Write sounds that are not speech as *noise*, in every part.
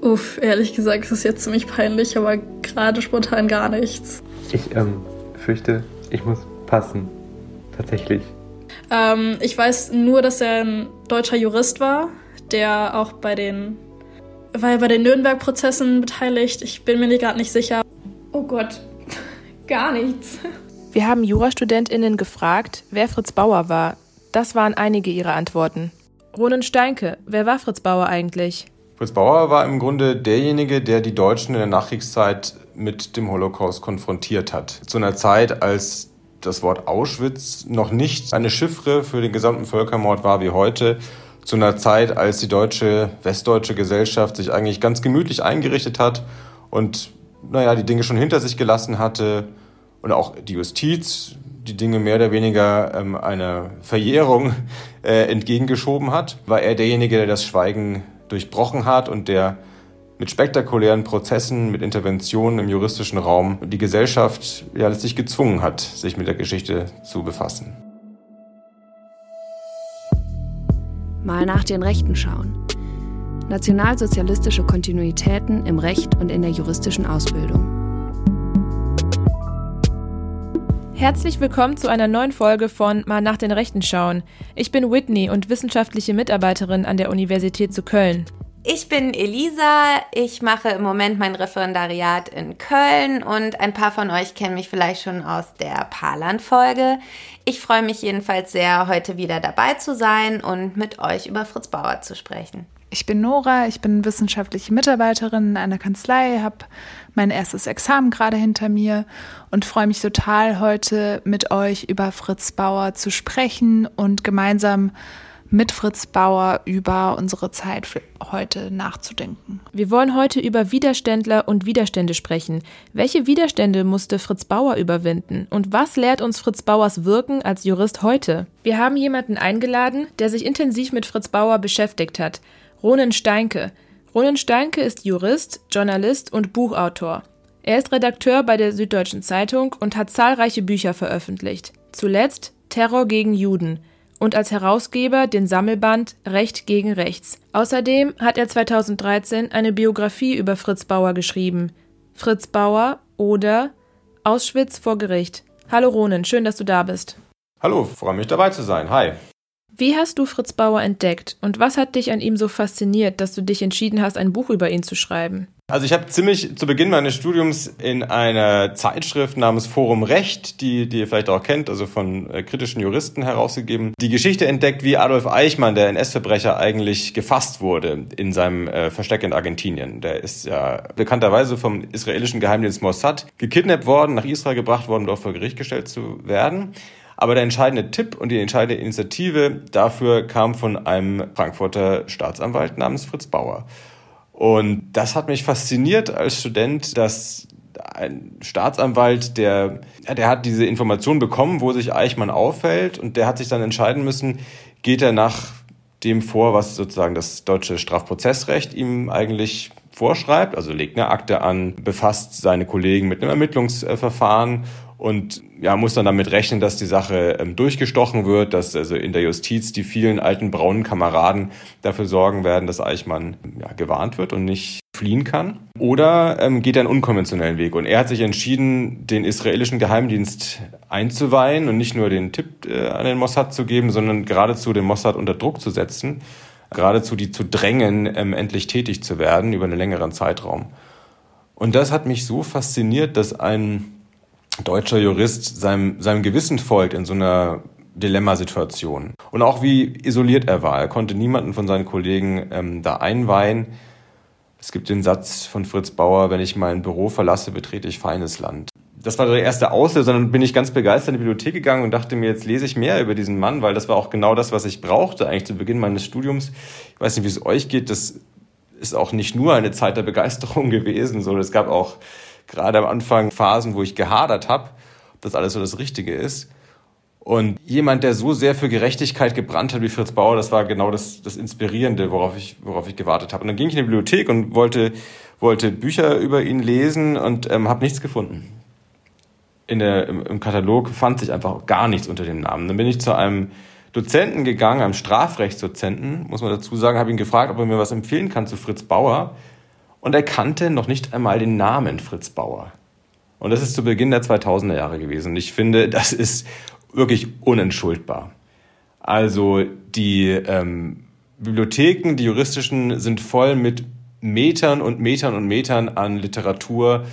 Uff, ehrlich gesagt ist es jetzt ziemlich peinlich, aber gerade spontan gar nichts. Ich ähm, fürchte, ich muss passen. Tatsächlich. Ähm, ich weiß nur, dass er ein deutscher Jurist war, der auch bei den, war ja bei den Nürnberg-Prozessen beteiligt. Ich bin mir gerade nicht sicher. Oh Gott, *laughs* gar nichts. Wir haben JurastudentInnen gefragt, wer Fritz Bauer war. Das waren einige ihrer Antworten. Ronen Steinke, wer war Fritz Bauer eigentlich? Fritz Bauer war im Grunde derjenige, der die Deutschen in der Nachkriegszeit mit dem Holocaust konfrontiert hat. Zu einer Zeit, als das Wort Auschwitz noch nicht eine Chiffre für den gesamten Völkermord war wie heute. Zu einer Zeit, als die deutsche, westdeutsche Gesellschaft sich eigentlich ganz gemütlich eingerichtet hat und, naja, die Dinge schon hinter sich gelassen hatte und auch die Justiz die Dinge mehr oder weniger ähm, einer Verjährung äh, entgegengeschoben hat, war er derjenige, der das Schweigen durchbrochen hat und der mit spektakulären Prozessen, mit Interventionen im juristischen Raum die Gesellschaft ja letztlich gezwungen hat, sich mit der Geschichte zu befassen. Mal nach den Rechten schauen. Nationalsozialistische Kontinuitäten im Recht und in der juristischen Ausbildung. Herzlich willkommen zu einer neuen Folge von Mal nach den Rechten schauen. Ich bin Whitney und wissenschaftliche Mitarbeiterin an der Universität zu Köln. Ich bin Elisa, ich mache im Moment mein Referendariat in Köln und ein paar von euch kennen mich vielleicht schon aus der Parland-Folge. Ich freue mich jedenfalls sehr, heute wieder dabei zu sein und mit euch über Fritz Bauer zu sprechen. Ich bin Nora, ich bin wissenschaftliche Mitarbeiterin in einer Kanzlei, habe mein erstes Examen gerade hinter mir und freue mich total, heute mit euch über Fritz Bauer zu sprechen und gemeinsam mit Fritz Bauer über unsere Zeit für heute nachzudenken. Wir wollen heute über Widerständler und Widerstände sprechen. Welche Widerstände musste Fritz Bauer überwinden? Und was lehrt uns Fritz Bauers Wirken als Jurist heute? Wir haben jemanden eingeladen, der sich intensiv mit Fritz Bauer beschäftigt hat. Ronen Steinke. Ronen Steinke ist Jurist, Journalist und Buchautor. Er ist Redakteur bei der Süddeutschen Zeitung und hat zahlreiche Bücher veröffentlicht. Zuletzt Terror gegen Juden und als Herausgeber den Sammelband Recht gegen Rechts. Außerdem hat er 2013 eine Biografie über Fritz Bauer geschrieben. Fritz Bauer oder Auschwitz vor Gericht. Hallo Ronen, schön, dass du da bist. Hallo, freue mich dabei zu sein. Hi. Wie hast du Fritz Bauer entdeckt und was hat dich an ihm so fasziniert, dass du dich entschieden hast, ein Buch über ihn zu schreiben? Also ich habe ziemlich zu Beginn meines Studiums in einer Zeitschrift namens Forum Recht, die, die ihr vielleicht auch kennt, also von äh, kritischen Juristen herausgegeben, die Geschichte entdeckt, wie Adolf Eichmann, der NS-Verbrecher, eigentlich gefasst wurde in seinem äh, Versteck in Argentinien. Der ist ja bekannterweise vom israelischen Geheimdienst Mossad gekidnappt worden, nach Israel gebracht worden, dort vor Gericht gestellt zu werden. Aber der entscheidende Tipp und die entscheidende Initiative dafür kam von einem Frankfurter Staatsanwalt namens Fritz Bauer. Und das hat mich fasziniert als Student, dass ein Staatsanwalt, der, der hat diese Information bekommen, wo sich Eichmann auffällt und der hat sich dann entscheiden müssen, geht er nach dem vor, was sozusagen das deutsche Strafprozessrecht ihm eigentlich vorschreibt, also legt eine Akte an, befasst seine Kollegen mit einem Ermittlungsverfahren und ja, muss dann damit rechnen, dass die Sache ähm, durchgestochen wird, dass also in der Justiz die vielen alten braunen Kameraden dafür sorgen werden, dass Eichmann ja, gewarnt wird und nicht fliehen kann. Oder ähm, geht er einen unkonventionellen Weg? Und er hat sich entschieden, den israelischen Geheimdienst einzuweihen und nicht nur den Tipp äh, an den Mossad zu geben, sondern geradezu den Mossad unter Druck zu setzen, geradezu die zu drängen, ähm, endlich tätig zu werden über einen längeren Zeitraum. Und das hat mich so fasziniert, dass ein deutscher Jurist seinem, seinem Gewissen folgt in so einer Dilemmasituation. Und auch wie isoliert er war. Er konnte niemanden von seinen Kollegen ähm, da einweihen. Es gibt den Satz von Fritz Bauer, wenn ich mein Büro verlasse, betrete ich feines Land. Das war der erste Auslöser, dann bin ich ganz begeistert in die Bibliothek gegangen und dachte mir, jetzt lese ich mehr über diesen Mann, weil das war auch genau das, was ich brauchte eigentlich zu Beginn meines Studiums. Ich weiß nicht, wie es euch geht, das ist auch nicht nur eine Zeit der Begeisterung *laughs* gewesen, sondern es gab auch gerade am Anfang Phasen, wo ich gehadert habe, ob das alles so das Richtige ist. Und jemand, der so sehr für Gerechtigkeit gebrannt hat wie Fritz Bauer, das war genau das, das Inspirierende, worauf ich, worauf ich gewartet habe. Und dann ging ich in die Bibliothek und wollte, wollte Bücher über ihn lesen und ähm, habe nichts gefunden. In der, im, Im Katalog fand sich einfach gar nichts unter dem Namen. Dann bin ich zu einem Dozenten gegangen, einem Strafrechtsdozenten, muss man dazu sagen, habe ihn gefragt, ob er mir was empfehlen kann zu Fritz Bauer. Und er kannte noch nicht einmal den Namen Fritz Bauer. Und das ist zu Beginn der 2000er Jahre gewesen. Und ich finde, das ist wirklich unentschuldbar. Also die ähm, Bibliotheken, die juristischen, sind voll mit Metern und Metern und Metern an Literatur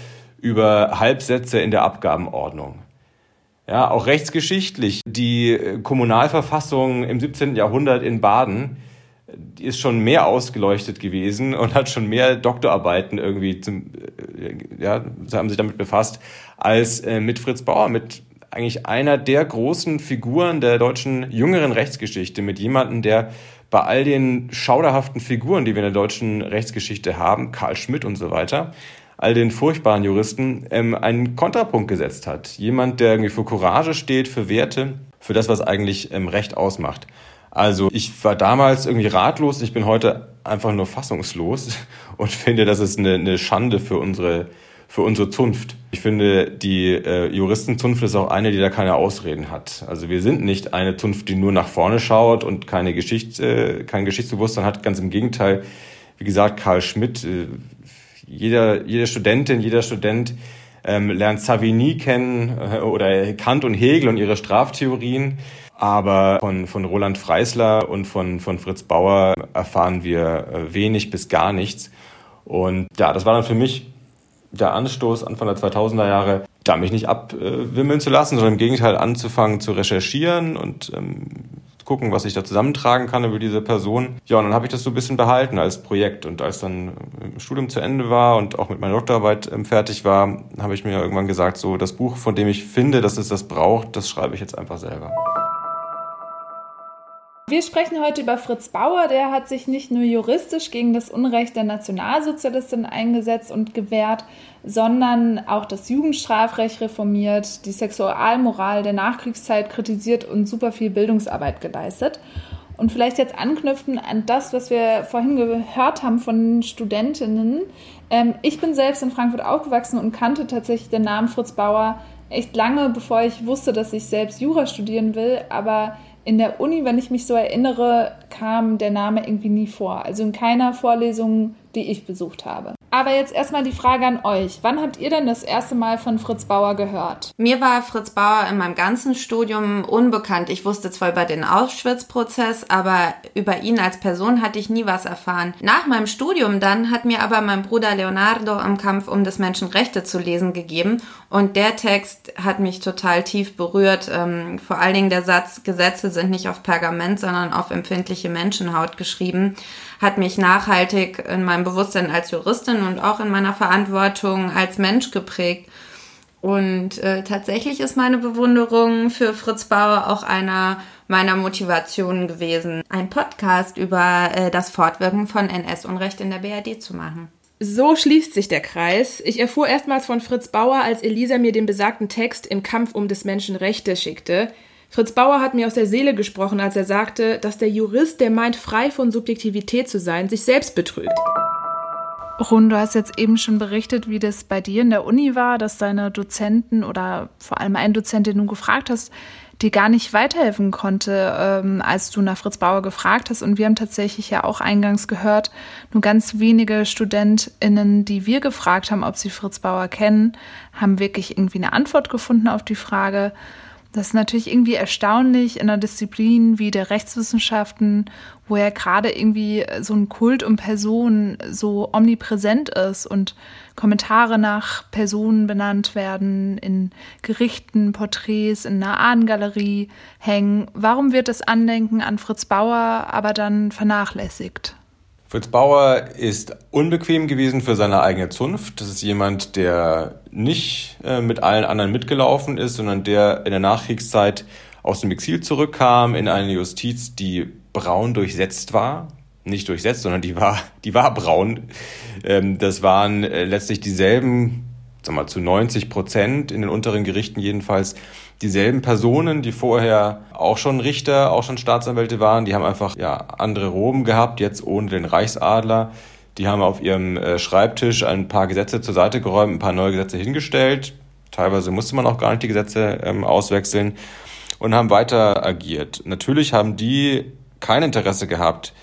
über Halbsätze in der Abgabenordnung. Ja, auch rechtsgeschichtlich. Die Kommunalverfassung im 17. Jahrhundert in Baden ist schon mehr ausgeleuchtet gewesen und hat schon mehr Doktorarbeiten irgendwie zum, äh, ja, haben sich damit befasst, als äh, mit Fritz Bauer, mit eigentlich einer der großen Figuren der deutschen jüngeren Rechtsgeschichte, mit jemandem, der bei all den schauderhaften Figuren, die wir in der deutschen Rechtsgeschichte haben, Karl Schmidt und so weiter, all den furchtbaren Juristen, ähm, einen Kontrapunkt gesetzt hat. Jemand, der irgendwie für Courage steht, für Werte, für das, was eigentlich ähm, Recht ausmacht. Also ich war damals irgendwie ratlos, ich bin heute einfach nur fassungslos *laughs* und finde, das ist eine, eine Schande für unsere, für unsere Zunft. Ich finde, die äh, Juristenzunft ist auch eine, die da keine Ausreden hat. Also wir sind nicht eine Zunft, die nur nach vorne schaut und keine Geschichte, äh, kein Geschichtsbewusstsein hat. Ganz im Gegenteil. Wie gesagt, Karl Schmidt, äh, jeder, jede Studentin, jeder Student ähm, lernt Savigny kennen äh, oder Kant und Hegel und ihre Straftheorien. Aber von, von Roland Freisler und von, von Fritz Bauer erfahren wir äh, wenig bis gar nichts. Und ja, das war dann für mich der Anstoß Anfang der 2000er Jahre, da mich nicht abwimmeln zu lassen, sondern im Gegenteil anzufangen zu recherchieren und ähm, gucken, was ich da zusammentragen kann über diese Person. Ja, und dann habe ich das so ein bisschen behalten als Projekt. Und als dann im Studium zu Ende war und auch mit meiner Doktorarbeit ähm, fertig war, habe ich mir irgendwann gesagt, so das Buch, von dem ich finde, dass es das braucht, das schreibe ich jetzt einfach selber. Wir sprechen heute über Fritz Bauer. Der hat sich nicht nur juristisch gegen das Unrecht der Nationalsozialistin eingesetzt und gewehrt, sondern auch das Jugendstrafrecht reformiert, die Sexualmoral der Nachkriegszeit kritisiert und super viel Bildungsarbeit geleistet. Und vielleicht jetzt anknüpfen an das, was wir vorhin gehört haben von Studentinnen. Ähm, ich bin selbst in Frankfurt aufgewachsen und kannte tatsächlich den Namen Fritz Bauer echt lange, bevor ich wusste, dass ich selbst Jura studieren will. Aber in der Uni, wenn ich mich so erinnere, kam der Name irgendwie nie vor. Also in keiner Vorlesung, die ich besucht habe. Aber jetzt erstmal die Frage an euch. Wann habt ihr denn das erste Mal von Fritz Bauer gehört? Mir war Fritz Bauer in meinem ganzen Studium unbekannt. Ich wusste zwar über den Auschwitz-Prozess, aber über ihn als Person hatte ich nie was erfahren. Nach meinem Studium dann hat mir aber mein Bruder Leonardo im Kampf um das Menschenrechte zu lesen gegeben und der Text hat mich total tief berührt. Ähm, vor allen Dingen der Satz, Gesetze sind nicht auf Pergament, sondern auf empfindliche Menschenhaut geschrieben hat mich nachhaltig in meinem Bewusstsein als Juristin und auch in meiner Verantwortung als Mensch geprägt. Und äh, tatsächlich ist meine Bewunderung für Fritz Bauer auch einer meiner Motivationen gewesen, einen Podcast über äh, das Fortwirken von NS-Unrecht in der BRD zu machen. So schließt sich der Kreis. Ich erfuhr erstmals von Fritz Bauer, als Elisa mir den besagten Text im Kampf um des Menschen Rechte schickte. Fritz Bauer hat mir aus der Seele gesprochen, als er sagte, dass der Jurist, der meint, frei von Subjektivität zu sein, sich selbst betrügt. Run, du hast jetzt eben schon berichtet, wie das bei dir in der Uni war, dass deine Dozenten oder vor allem ein Dozent, den du gefragt hast, dir gar nicht weiterhelfen konnte, ähm, als du nach Fritz Bauer gefragt hast. Und wir haben tatsächlich ja auch eingangs gehört, nur ganz wenige StudentInnen, die wir gefragt haben, ob sie Fritz Bauer kennen, haben wirklich irgendwie eine Antwort gefunden auf die Frage. Das ist natürlich irgendwie erstaunlich in einer Disziplin wie der Rechtswissenschaften, wo ja gerade irgendwie so ein Kult um Personen so omnipräsent ist und Kommentare nach Personen benannt werden, in Gerichten, Porträts, in einer Ahnengalerie hängen. Warum wird das Andenken an Fritz Bauer aber dann vernachlässigt? Fritz Bauer ist unbequem gewesen für seine eigene Zunft. Das ist jemand, der nicht äh, mit allen anderen mitgelaufen ist, sondern der in der Nachkriegszeit aus dem Exil zurückkam in eine Justiz, die braun durchsetzt war. Nicht durchsetzt, sondern die war, *laughs* die war braun. Ähm, das waren äh, letztlich dieselben, sag mal, zu 90 Prozent in den unteren Gerichten jedenfalls, dieselben Personen, die vorher auch schon Richter, auch schon Staatsanwälte waren, die haben einfach ja andere Roben gehabt, jetzt ohne den Reichsadler. Die haben auf ihrem äh, Schreibtisch ein paar Gesetze zur Seite geräumt, ein paar neue Gesetze hingestellt. Teilweise musste man auch gar nicht die Gesetze ähm, auswechseln und haben weiter agiert. Natürlich haben die kein Interesse gehabt,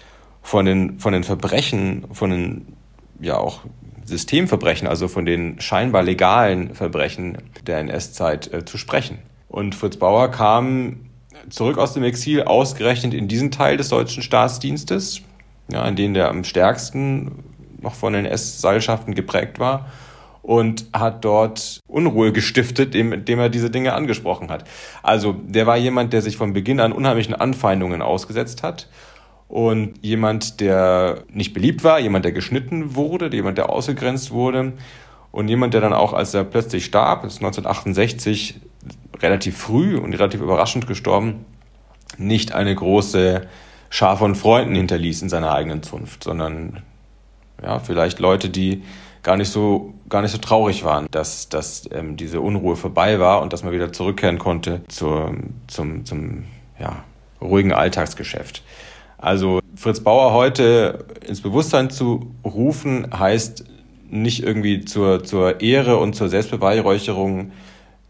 von den, von den Verbrechen, von den ja auch Systemverbrechen, also von den scheinbar legalen Verbrechen der NS-Zeit äh, zu sprechen. Und Fritz Bauer kam zurück aus dem Exil, ausgerechnet in diesen Teil des deutschen Staatsdienstes, ja, in dem der am stärksten noch von den NS-Seilschaften geprägt war und hat dort Unruhe gestiftet, indem er diese Dinge angesprochen hat. Also der war jemand, der sich von Beginn an unheimlichen Anfeindungen ausgesetzt hat und jemand, der nicht beliebt war, jemand, der geschnitten wurde, jemand, der ausgegrenzt wurde und jemand, der dann auch, als er plötzlich starb, ist 1968 relativ früh und relativ überraschend gestorben, nicht eine große Schar von Freunden hinterließ in seiner eigenen Zunft, sondern ja, vielleicht Leute, die gar nicht so gar nicht so traurig waren, dass, dass ähm, diese Unruhe vorbei war und dass man wieder zurückkehren konnte zur, zum, zum ja, ruhigen Alltagsgeschäft. Also Fritz Bauer heute ins Bewusstsein zu rufen, heißt nicht irgendwie zur, zur Ehre und zur Selbstbeweihräucherung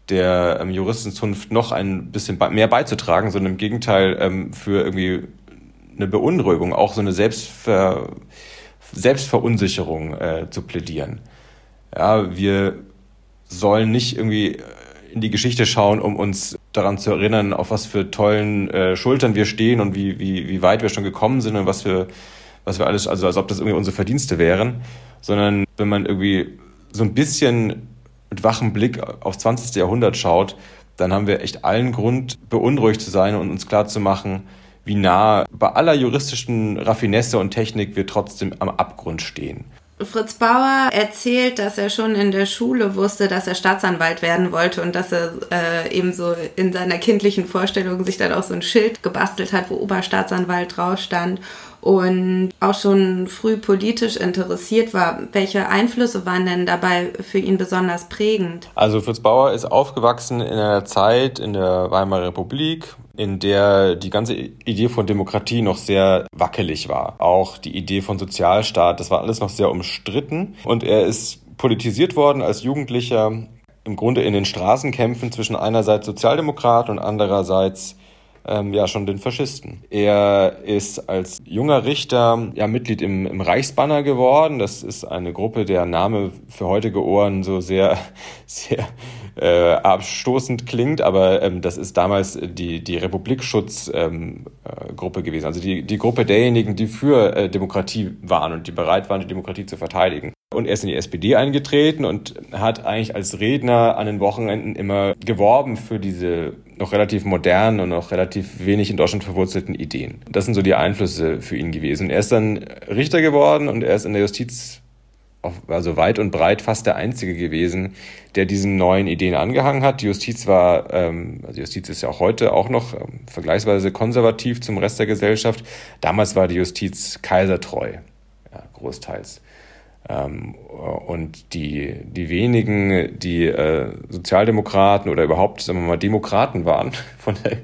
der ähm, Juristenzunft noch ein bisschen mehr beizutragen, sondern im Gegenteil ähm, für irgendwie eine Beunruhigung, auch so eine Selbstver Selbstverunsicherung äh, zu plädieren. Ja, wir sollen nicht irgendwie in die Geschichte schauen, um uns daran zu erinnern, auf was für tollen äh, Schultern wir stehen und wie, wie, wie weit wir schon gekommen sind und was wir, was wir alles, also als ob das irgendwie unsere Verdienste wären, sondern wenn man irgendwie so ein bisschen mit wachem Blick aufs 20. Jahrhundert schaut, dann haben wir echt allen Grund, beunruhigt zu sein und uns klar zu machen, wie nah bei aller juristischen Raffinesse und Technik wir trotzdem am Abgrund stehen. Fritz Bauer erzählt, dass er schon in der Schule wusste, dass er Staatsanwalt werden wollte und dass er äh, eben so in seiner kindlichen Vorstellung sich dann auch so ein Schild gebastelt hat, wo Oberstaatsanwalt drauf stand und auch schon früh politisch interessiert war. Welche Einflüsse waren denn dabei für ihn besonders prägend? Also Fritz Bauer ist aufgewachsen in einer Zeit in der Weimarer Republik, in der die ganze Idee von Demokratie noch sehr wackelig war. Auch die Idee von Sozialstaat, das war alles noch sehr umstritten. Und er ist politisiert worden als Jugendlicher im Grunde in den Straßenkämpfen zwischen einerseits Sozialdemokraten und andererseits ähm, ja schon den Faschisten. Er ist als junger Richter ja Mitglied im, im Reichsbanner geworden. Das ist eine Gruppe, der Name für heutige Ohren so sehr, *laughs* sehr äh, abstoßend klingt, aber ähm, das ist damals die, die Republikschutzgruppe ähm, äh, gewesen. Also die, die Gruppe derjenigen, die für äh, Demokratie waren und die bereit waren, die Demokratie zu verteidigen. Und er ist in die SPD eingetreten und hat eigentlich als Redner an den Wochenenden immer geworben für diese noch relativ modernen und noch relativ wenig in Deutschland verwurzelten Ideen. Das sind so die Einflüsse für ihn gewesen. Er ist dann Richter geworden und er ist in der Justiz also weit und breit fast der Einzige gewesen, der diesen neuen Ideen angehangen hat. Die Justiz war, ähm, also Justiz ist ja auch heute auch noch ähm, vergleichsweise konservativ zum Rest der Gesellschaft. Damals war die Justiz kaisertreu, ja, großteils. Ähm, und die, die wenigen, die äh, Sozialdemokraten oder überhaupt, sagen wir mal, Demokraten waren, *laughs* von der,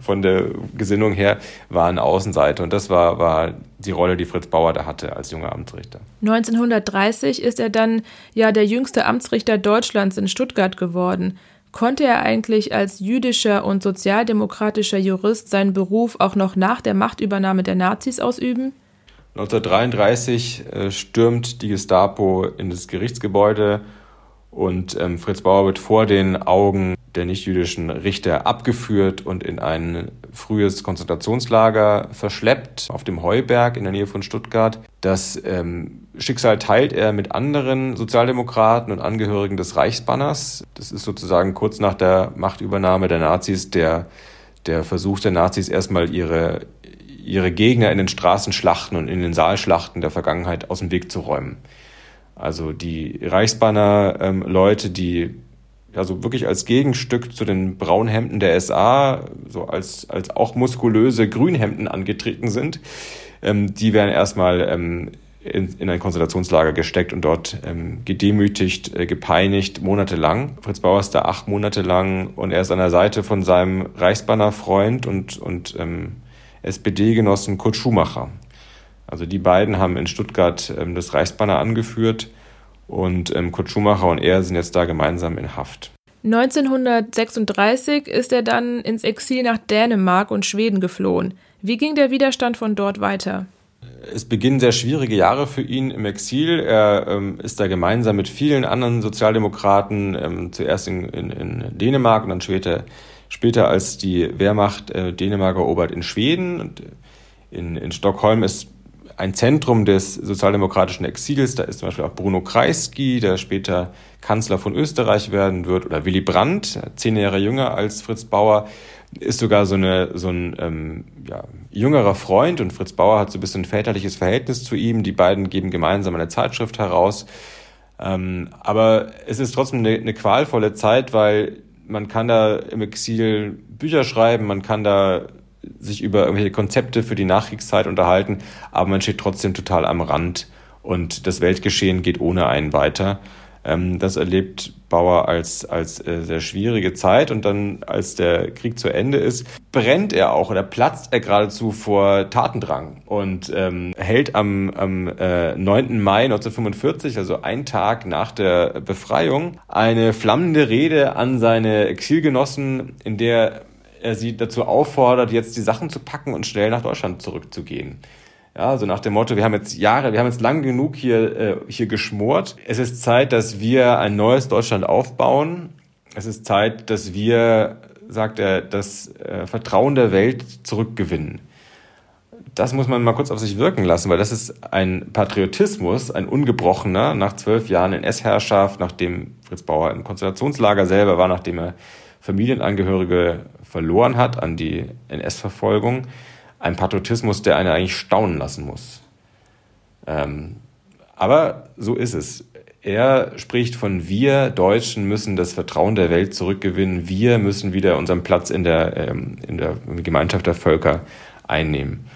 von der Gesinnung her, waren Außenseite. Und das war, war die Rolle, die Fritz Bauer da hatte als junger Amtsrichter. 1930 ist er dann ja der jüngste Amtsrichter Deutschlands in Stuttgart geworden. Konnte er eigentlich als jüdischer und sozialdemokratischer Jurist seinen Beruf auch noch nach der Machtübernahme der Nazis ausüben? 1933 äh, stürmt die Gestapo in das Gerichtsgebäude und ähm, Fritz Bauer wird vor den Augen der nichtjüdischen Richter abgeführt und in ein frühes Konzentrationslager verschleppt auf dem Heuberg in der Nähe von Stuttgart. Das ähm, Schicksal teilt er mit anderen Sozialdemokraten und Angehörigen des Reichsbanners. Das ist sozusagen kurz nach der Machtübernahme der Nazis der, der Versuch der Nazis erstmal ihre ihre Gegner in den Straßenschlachten und in den Saalschlachten der Vergangenheit aus dem Weg zu räumen. Also die Reichsbanner-Leute, die also wirklich als Gegenstück zu den Braunhemden der SA, so als, als auch muskulöse Grünhemden angetreten sind, ähm, die werden erstmal ähm, in, in ein Konzentrationslager gesteckt und dort ähm, gedemütigt, äh, gepeinigt, monatelang. Fritz Bauer ist da acht Monate lang und er ist an der Seite von seinem Reichsbanner-Freund und, und ähm, SPD-Genossen Kurt Schumacher. Also die beiden haben in Stuttgart ähm, das Reichsbanner angeführt und ähm, Kurt Schumacher und er sind jetzt da gemeinsam in Haft. 1936 ist er dann ins Exil nach Dänemark und Schweden geflohen. Wie ging der Widerstand von dort weiter? es beginnen sehr schwierige Jahre für ihn im Exil. Er ähm, ist da gemeinsam mit vielen anderen Sozialdemokraten, ähm, zuerst in, in, in, Dänemark und dann später, später als die Wehrmacht äh, Dänemark erobert in Schweden. Und in, in Stockholm ist ein Zentrum des sozialdemokratischen Exils. Da ist zum Beispiel auch Bruno Kreisky, der später Kanzler von Österreich werden wird, oder Willy Brandt, zehn Jahre jünger als Fritz Bauer ist sogar so, eine, so ein ähm, ja, jüngerer Freund und Fritz Bauer hat so ein bisschen ein väterliches Verhältnis zu ihm. Die beiden geben gemeinsam eine Zeitschrift heraus. Ähm, aber es ist trotzdem eine, eine qualvolle Zeit, weil man kann da im Exil Bücher schreiben, man kann da sich über irgendwelche Konzepte für die Nachkriegszeit unterhalten, aber man steht trotzdem total am Rand und das Weltgeschehen geht ohne einen weiter. Ähm, das erlebt Bauer als, als äh, sehr schwierige Zeit und dann, als der Krieg zu Ende ist, brennt er auch oder platzt er geradezu vor Tatendrang und ähm, hält am, am äh, 9. Mai 1945, also ein Tag nach der Befreiung, eine flammende Rede an seine Exilgenossen, in der er sie dazu auffordert, jetzt die Sachen zu packen und schnell nach Deutschland zurückzugehen. Ja, so nach dem Motto, wir haben jetzt Jahre, wir haben jetzt lang genug hier, äh, hier geschmort. Es ist Zeit, dass wir ein neues Deutschland aufbauen. Es ist Zeit, dass wir, sagt er, das äh, Vertrauen der Welt zurückgewinnen. Das muss man mal kurz auf sich wirken lassen, weil das ist ein Patriotismus, ein ungebrochener, nach zwölf Jahren in S-Herrschaft, nachdem Fritz Bauer im Konzentrationslager selber war, nachdem er Familienangehörige verloren hat an die NS-Verfolgung ein Patriotismus, der einen eigentlich staunen lassen muss. Ähm, aber so ist es. Er spricht von wir Deutschen müssen das Vertrauen der Welt zurückgewinnen. Wir müssen wieder unseren Platz in der, ähm, in der Gemeinschaft der Völker einnehmen.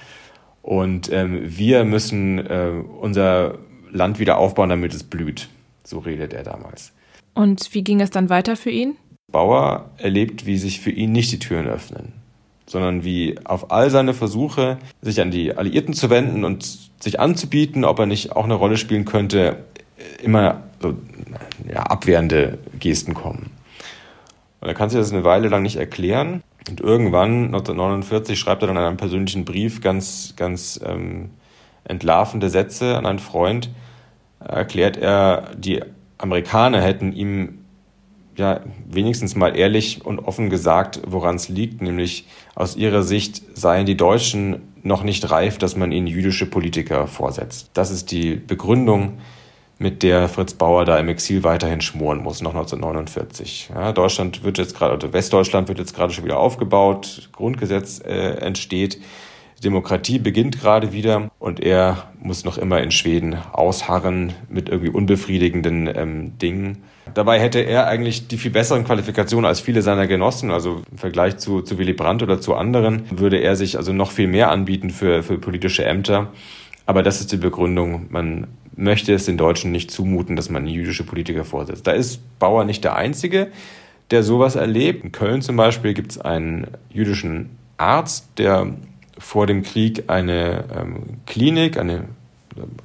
Und ähm, wir müssen äh, unser Land wieder aufbauen, damit es blüht. So redet er damals. Und wie ging es dann weiter für ihn? Bauer erlebt, wie sich für ihn nicht die Türen öffnen sondern wie auf all seine Versuche, sich an die Alliierten zu wenden und sich anzubieten, ob er nicht auch eine Rolle spielen könnte, immer so ja, abwehrende Gesten kommen. Und er kann sich das eine Weile lang nicht erklären. Und irgendwann, 1949, schreibt er dann in einem persönlichen Brief ganz, ganz ähm, entlarvende Sätze an einen Freund. Erklärt er, die Amerikaner hätten ihm ja wenigstens mal ehrlich und offen gesagt, woran es liegt, nämlich aus ihrer Sicht seien die Deutschen noch nicht reif, dass man ihnen jüdische Politiker vorsetzt. Das ist die Begründung, mit der Fritz Bauer da im Exil weiterhin schmoren muss, noch 1949. Ja, Deutschland wird jetzt gerade, also Westdeutschland wird jetzt gerade schon wieder aufgebaut, Grundgesetz äh, entsteht. Demokratie beginnt gerade wieder und er muss noch immer in Schweden ausharren mit irgendwie unbefriedigenden ähm, Dingen. Dabei hätte er eigentlich die viel besseren Qualifikationen als viele seiner Genossen. Also im Vergleich zu, zu Willy Brandt oder zu anderen würde er sich also noch viel mehr anbieten für, für politische Ämter. Aber das ist die Begründung. Man möchte es den Deutschen nicht zumuten, dass man jüdische Politiker vorsetzt. Da ist Bauer nicht der Einzige, der sowas erlebt. In Köln zum Beispiel gibt es einen jüdischen Arzt, der vor dem Krieg eine ähm, Klinik, eine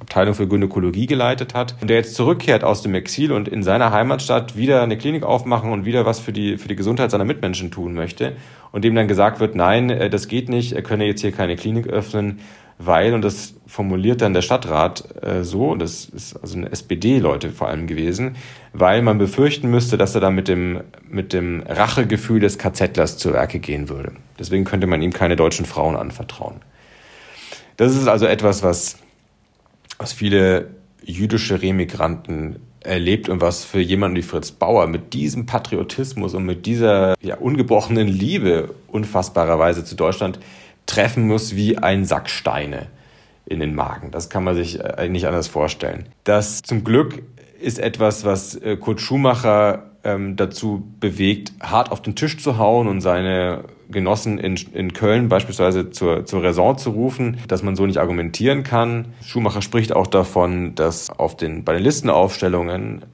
Abteilung für Gynäkologie geleitet hat und der jetzt zurückkehrt aus dem Exil und in seiner Heimatstadt wieder eine Klinik aufmachen und wieder was für die, für die Gesundheit seiner Mitmenschen tun möchte und dem dann gesagt wird, nein, äh, das geht nicht, er könne jetzt hier keine Klinik öffnen, weil, und das formuliert dann der Stadtrat äh, so, das ist also eine SPD-Leute vor allem gewesen, weil man befürchten müsste, dass er dann mit dem, mit dem Rachegefühl des KZlers zu Werke gehen würde. Deswegen könnte man ihm keine deutschen Frauen anvertrauen. Das ist also etwas, was was viele jüdische Remigranten erlebt und was für jemanden wie Fritz Bauer mit diesem Patriotismus und mit dieser ja, ungebrochenen Liebe unfassbarerweise zu Deutschland treffen muss wie ein Sack Steine in den Magen. Das kann man sich äh, nicht anders vorstellen. Das zum Glück ist etwas, was äh, Kurt Schumacher ähm, dazu bewegt, hart auf den Tisch zu hauen und seine Genossen in, in Köln beispielsweise zur, zur Raison zu rufen, dass man so nicht argumentieren kann. Schumacher spricht auch davon, dass auf den, bei den Listenaufstellungen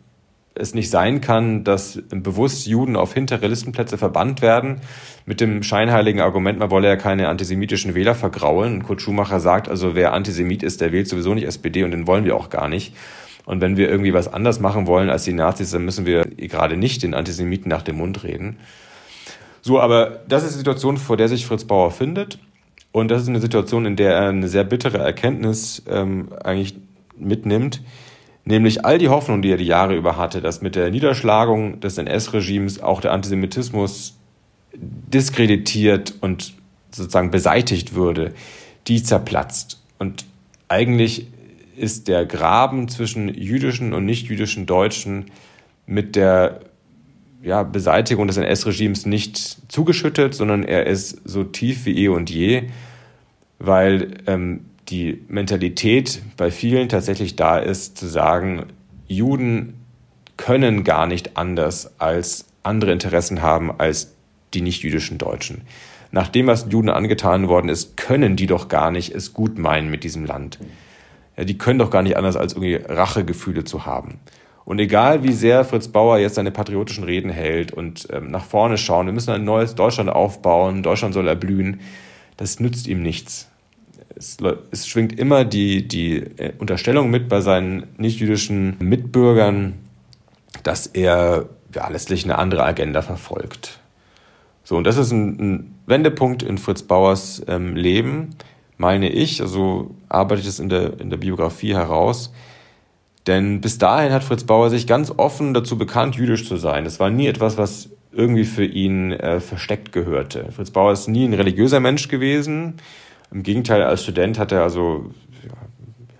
es nicht sein kann, dass bewusst Juden auf hintere Listenplätze verbannt werden, mit dem scheinheiligen Argument, man wolle ja keine antisemitischen Wähler vergraulen. Kurt Schumacher sagt also, wer Antisemit ist, der wählt sowieso nicht SPD und den wollen wir auch gar nicht. Und wenn wir irgendwie was anders machen wollen als die Nazis, dann müssen wir gerade nicht den Antisemiten nach dem Mund reden. So, aber das ist die Situation, vor der sich Fritz Bauer findet. Und das ist eine Situation, in der er eine sehr bittere Erkenntnis ähm, eigentlich mitnimmt, nämlich all die Hoffnung, die er die Jahre über hatte, dass mit der Niederschlagung des NS-Regimes auch der Antisemitismus diskreditiert und sozusagen beseitigt würde, die zerplatzt. Und eigentlich ist der Graben zwischen jüdischen und nichtjüdischen Deutschen mit der ja, Beseitigung des NS-Regimes nicht zugeschüttet, sondern er ist so tief wie eh und je, weil ähm, die Mentalität bei vielen tatsächlich da ist, zu sagen, Juden können gar nicht anders als andere Interessen haben als die nicht-jüdischen Deutschen. Nach dem, was Juden angetan worden ist, können die doch gar nicht es gut meinen mit diesem Land. Ja, die können doch gar nicht anders als irgendwie Rachegefühle zu haben. Und egal wie sehr Fritz Bauer jetzt seine patriotischen Reden hält und ähm, nach vorne schauen, wir müssen ein neues Deutschland aufbauen, Deutschland soll erblühen, das nützt ihm nichts. Es, es schwingt immer die, die äh, Unterstellung mit bei seinen nichtjüdischen Mitbürgern, dass er ja, letztlich eine andere Agenda verfolgt. So, und das ist ein, ein Wendepunkt in Fritz Bauers ähm, Leben, meine ich. Also arbeite ich das in der, in der Biografie heraus. Denn bis dahin hat Fritz Bauer sich ganz offen dazu bekannt, jüdisch zu sein. Das war nie etwas, was irgendwie für ihn äh, versteckt gehörte. Fritz Bauer ist nie ein religiöser Mensch gewesen. Im Gegenteil, als Student hat er also ja,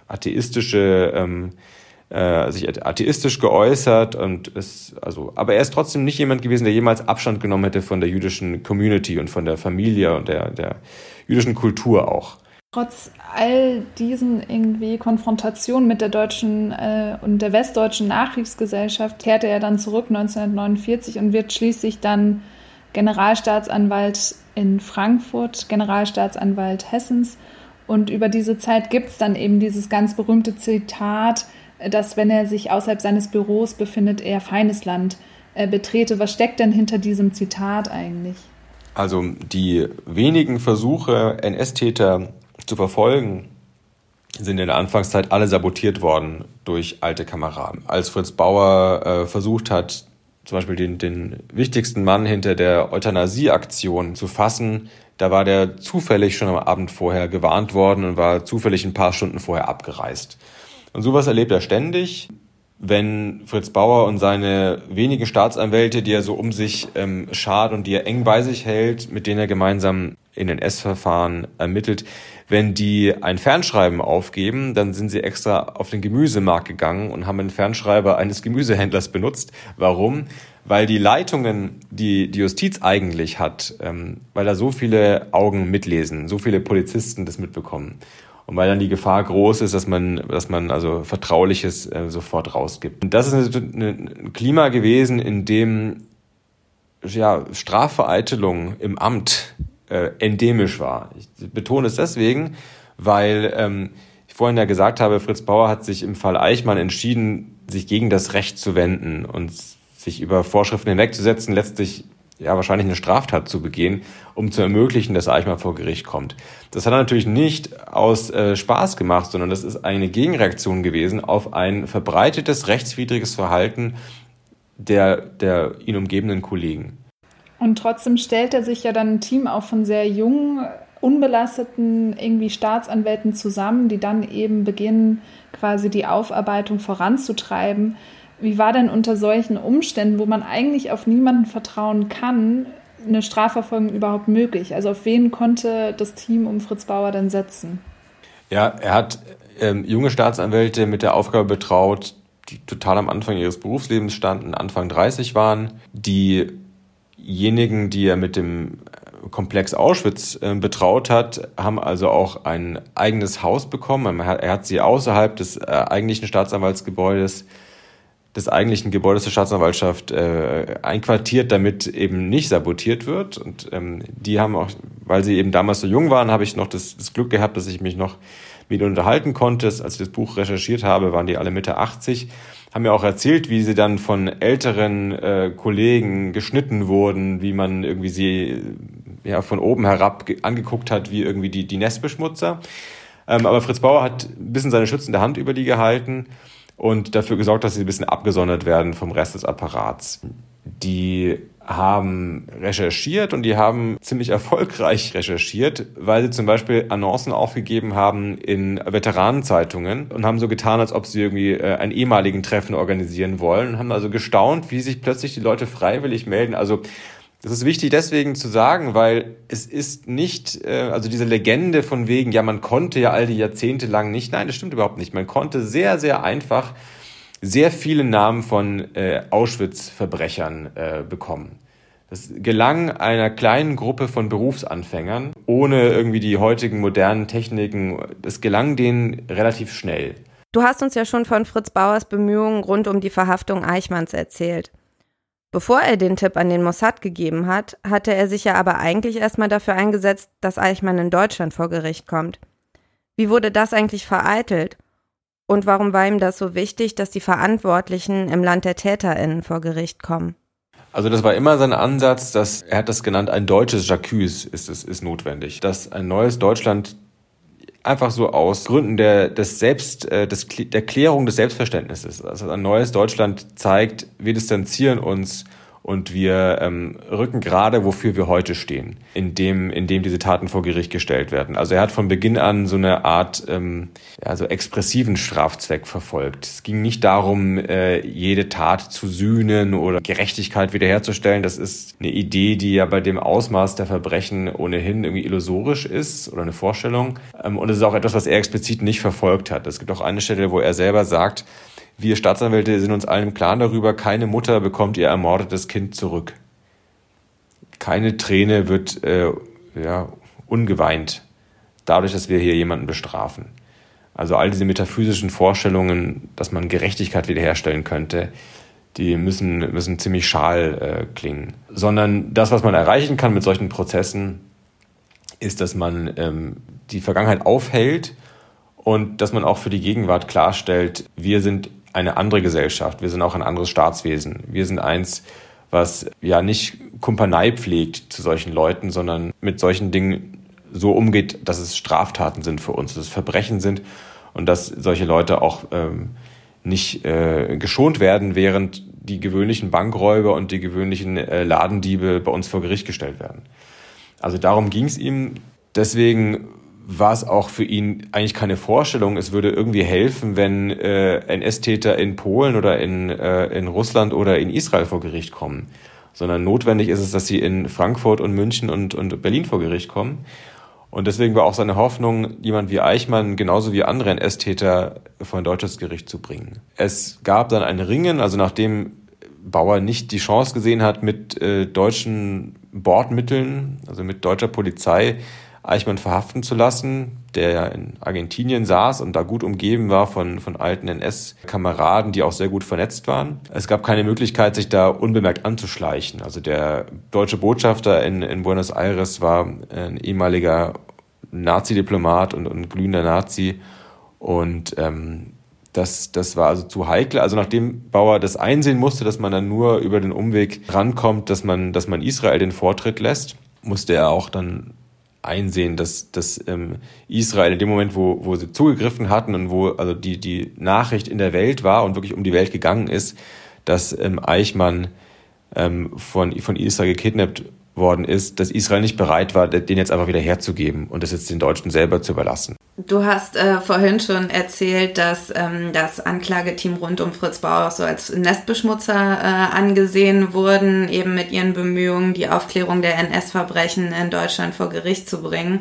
atheistische, ähm, äh, sich atheistisch geäußert und ist, also, aber er ist trotzdem nicht jemand gewesen, der jemals Abstand genommen hätte von der jüdischen Community und von der Familie und der, der jüdischen Kultur auch. Trotz all diesen irgendwie Konfrontationen mit der deutschen äh, und der westdeutschen Nachkriegsgesellschaft kehrte er dann zurück 1949 und wird schließlich dann Generalstaatsanwalt in Frankfurt, Generalstaatsanwalt Hessens. Und über diese Zeit gibt es dann eben dieses ganz berühmte Zitat, dass wenn er sich außerhalb seines Büros befindet, er Feindesland äh, betrete. Was steckt denn hinter diesem Zitat eigentlich? Also die wenigen Versuche, NS-Täter zu verfolgen, sind in der Anfangszeit alle sabotiert worden durch alte Kameraden. Als Fritz Bauer äh, versucht hat, zum Beispiel den, den wichtigsten Mann hinter der Euthanasie-Aktion zu fassen, da war der zufällig schon am Abend vorher gewarnt worden und war zufällig ein paar Stunden vorher abgereist. Und sowas erlebt er ständig wenn Fritz Bauer und seine wenigen Staatsanwälte, die er so um sich ähm, schart und die er eng bei sich hält, mit denen er gemeinsam in den S-Verfahren ermittelt, wenn die ein Fernschreiben aufgeben, dann sind sie extra auf den Gemüsemarkt gegangen und haben einen Fernschreiber eines Gemüsehändlers benutzt. Warum? Weil die Leitungen, die die Justiz eigentlich hat, ähm, weil da so viele Augen mitlesen, so viele Polizisten das mitbekommen. Und weil dann die Gefahr groß ist, dass man, dass man also Vertrauliches äh, sofort rausgibt. Und das ist ein Klima gewesen, in dem ja, Strafvereitelung im Amt äh, endemisch war. Ich betone es deswegen, weil ähm, ich vorhin ja gesagt habe, Fritz Bauer hat sich im Fall Eichmann entschieden, sich gegen das Recht zu wenden und sich über Vorschriften hinwegzusetzen, letztlich ja wahrscheinlich eine Straftat zu begehen, um zu ermöglichen, dass Eichmann vor Gericht kommt. Das hat er natürlich nicht aus äh, Spaß gemacht, sondern das ist eine Gegenreaktion gewesen auf ein verbreitetes rechtswidriges Verhalten der, der ihn umgebenden Kollegen. Und trotzdem stellt er sich ja dann ein Team auch von sehr jungen, unbelasteten irgendwie Staatsanwälten zusammen, die dann eben beginnen, quasi die Aufarbeitung voranzutreiben. Wie war denn unter solchen Umständen, wo man eigentlich auf niemanden vertrauen kann, eine Strafverfolgung überhaupt möglich? Also auf wen konnte das Team um Fritz Bauer denn setzen? Ja, er hat ähm, junge Staatsanwälte mit der Aufgabe betraut, die total am Anfang ihres Berufslebens standen, Anfang 30 waren. Diejenigen, die er mit dem Komplex Auschwitz äh, betraut hat, haben also auch ein eigenes Haus bekommen. Er hat, er hat sie außerhalb des äh, eigentlichen Staatsanwaltsgebäudes des eigentlichen Gebäudes der Staatsanwaltschaft äh, einquartiert, damit eben nicht sabotiert wird. Und ähm, die haben auch, weil sie eben damals so jung waren, habe ich noch das, das Glück gehabt, dass ich mich noch mit ihnen unterhalten konnte. Als ich das Buch recherchiert habe, waren die alle Mitte 80, haben mir auch erzählt, wie sie dann von älteren äh, Kollegen geschnitten wurden, wie man irgendwie sie ja von oben herab angeguckt hat, wie irgendwie die, die Nestbeschmutzer. Ähm, aber Fritz Bauer hat ein bisschen seine schützende Hand über die gehalten und dafür gesorgt, dass sie ein bisschen abgesondert werden vom Rest des Apparats. Die haben recherchiert und die haben ziemlich erfolgreich recherchiert, weil sie zum Beispiel Annoncen aufgegeben haben in Veteranenzeitungen und haben so getan, als ob sie irgendwie äh, einen ehemaligen Treffen organisieren wollen und haben also gestaunt, wie sich plötzlich die Leute freiwillig melden. Also das ist wichtig deswegen zu sagen, weil es ist nicht, äh, also diese Legende von wegen, ja, man konnte ja all die Jahrzehnte lang nicht, nein, das stimmt überhaupt nicht. Man konnte sehr, sehr einfach sehr viele Namen von äh, Auschwitz-Verbrechern äh, bekommen. Das gelang einer kleinen Gruppe von Berufsanfängern ohne irgendwie die heutigen modernen Techniken. Das gelang denen relativ schnell. Du hast uns ja schon von Fritz Bauers Bemühungen rund um die Verhaftung Eichmanns erzählt. Bevor er den Tipp an den Mossad gegeben hat, hatte er sich ja aber eigentlich erstmal dafür eingesetzt, dass Eichmann in Deutschland vor Gericht kommt. Wie wurde das eigentlich vereitelt? Und warum war ihm das so wichtig, dass die Verantwortlichen im Land der TäterInnen vor Gericht kommen? Also das war immer sein Ansatz, dass er hat das genannt, ein deutsches Jacques ist, ist, ist notwendig. Dass ein neues Deutschland einfach so aus Gründen der, des Selbst, äh, des, der Klärung des Selbstverständnisses. Also ein neues Deutschland zeigt, wir distanzieren uns und wir ähm, rücken gerade, wofür wir heute stehen, indem, indem diese Taten vor Gericht gestellt werden. Also er hat von Beginn an so eine Art ähm, ja, so expressiven Strafzweck verfolgt. Es ging nicht darum, äh, jede Tat zu sühnen oder Gerechtigkeit wiederherzustellen. Das ist eine Idee, die ja bei dem Ausmaß der Verbrechen ohnehin irgendwie illusorisch ist oder eine Vorstellung. Ähm, und es ist auch etwas, was er explizit nicht verfolgt hat. Es gibt auch eine Stelle, wo er selber sagt, wir Staatsanwälte sind uns allen im Klaren darüber, keine Mutter bekommt ihr ermordetes Kind zurück. Keine Träne wird äh, ja, ungeweint, dadurch, dass wir hier jemanden bestrafen. Also all diese metaphysischen Vorstellungen, dass man Gerechtigkeit wiederherstellen könnte, die müssen, müssen ziemlich schal äh, klingen. Sondern das, was man erreichen kann mit solchen Prozessen, ist, dass man ähm, die Vergangenheit aufhält und dass man auch für die Gegenwart klarstellt, wir sind eine andere Gesellschaft. Wir sind auch ein anderes Staatswesen. Wir sind eins, was ja nicht Kumpanei pflegt zu solchen Leuten, sondern mit solchen Dingen so umgeht, dass es Straftaten sind für uns, dass es Verbrechen sind und dass solche Leute auch ähm, nicht äh, geschont werden, während die gewöhnlichen Bankräuber und die gewöhnlichen äh, Ladendiebe bei uns vor Gericht gestellt werden. Also darum ging es ihm. Deswegen war es auch für ihn eigentlich keine Vorstellung, es würde irgendwie helfen, wenn äh, NS-Täter in Polen oder in, äh, in Russland oder in Israel vor Gericht kommen. Sondern notwendig ist es, dass sie in Frankfurt und München und, und Berlin vor Gericht kommen. Und deswegen war auch seine Hoffnung, jemand wie Eichmann genauso wie andere NS-Täter vor ein deutsches Gericht zu bringen. Es gab dann ein Ringen, also nachdem Bauer nicht die Chance gesehen hat, mit äh, deutschen Bordmitteln, also mit deutscher Polizei, Eichmann verhaften zu lassen, der ja in Argentinien saß und da gut umgeben war von, von alten NS-Kameraden, die auch sehr gut vernetzt waren. Es gab keine Möglichkeit, sich da unbemerkt anzuschleichen. Also der deutsche Botschafter in, in Buenos Aires war ein ehemaliger Nazi-Diplomat und, und glühender Nazi. Und ähm, das, das war also zu heikel. Also nachdem Bauer das einsehen musste, dass man dann nur über den Umweg rankommt, dass man, dass man Israel den Vortritt lässt, musste er auch dann einsehen, dass, dass ähm, Israel in dem Moment, wo, wo sie zugegriffen hatten und wo also die, die Nachricht in der Welt war und wirklich um die Welt gegangen ist, dass ähm, Eichmann ähm, von, von Israel gekidnappt worden ist, dass Israel nicht bereit war, den jetzt einfach wieder herzugeben und das jetzt den Deutschen selber zu überlassen. Du hast äh, vorhin schon erzählt, dass ähm, das Anklageteam rund um Fritz Bauer so als Nestbeschmutzer äh, angesehen wurden, eben mit ihren Bemühungen, die Aufklärung der NS-Verbrechen in Deutschland vor Gericht zu bringen.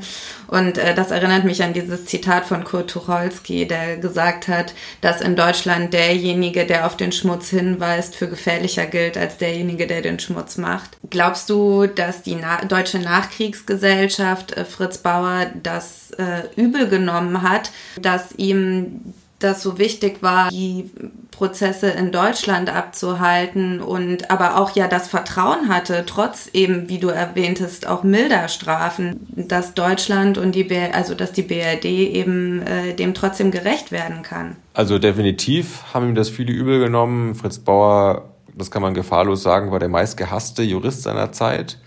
Und äh, das erinnert mich an dieses Zitat von Kurt Tucholsky, der gesagt hat, dass in Deutschland derjenige, der auf den Schmutz hinweist, für gefährlicher gilt als derjenige, der den Schmutz macht. Glaubst du, dass die Na deutsche Nachkriegsgesellschaft äh, Fritz Bauer das äh, übel genommen hat, dass ihm das so wichtig war, die Prozesse in Deutschland abzuhalten und aber auch ja das Vertrauen hatte, trotz eben, wie du erwähntest, auch milder Strafen, dass Deutschland und die, also dass die BRD eben äh, dem trotzdem gerecht werden kann. Also definitiv haben ihm das viele übel genommen. Fritz Bauer, das kann man gefahrlos sagen, war der meistgehasste Jurist seiner Zeit.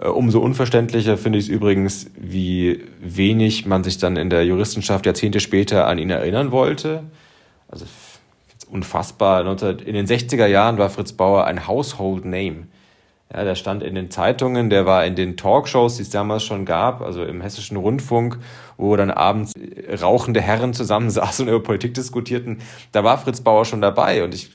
Äh, umso unverständlicher finde ich es übrigens, wie wenig man sich dann in der Juristenschaft Jahrzehnte später an ihn erinnern wollte. Also unfassbar. In den 60er Jahren war Fritz Bauer ein Household Name. Ja, der stand in den Zeitungen, der war in den Talkshows, die es damals schon gab, also im hessischen Rundfunk, wo dann abends rauchende Herren zusammensaßen *laughs* und über Politik diskutierten. Da war Fritz Bauer schon dabei und ich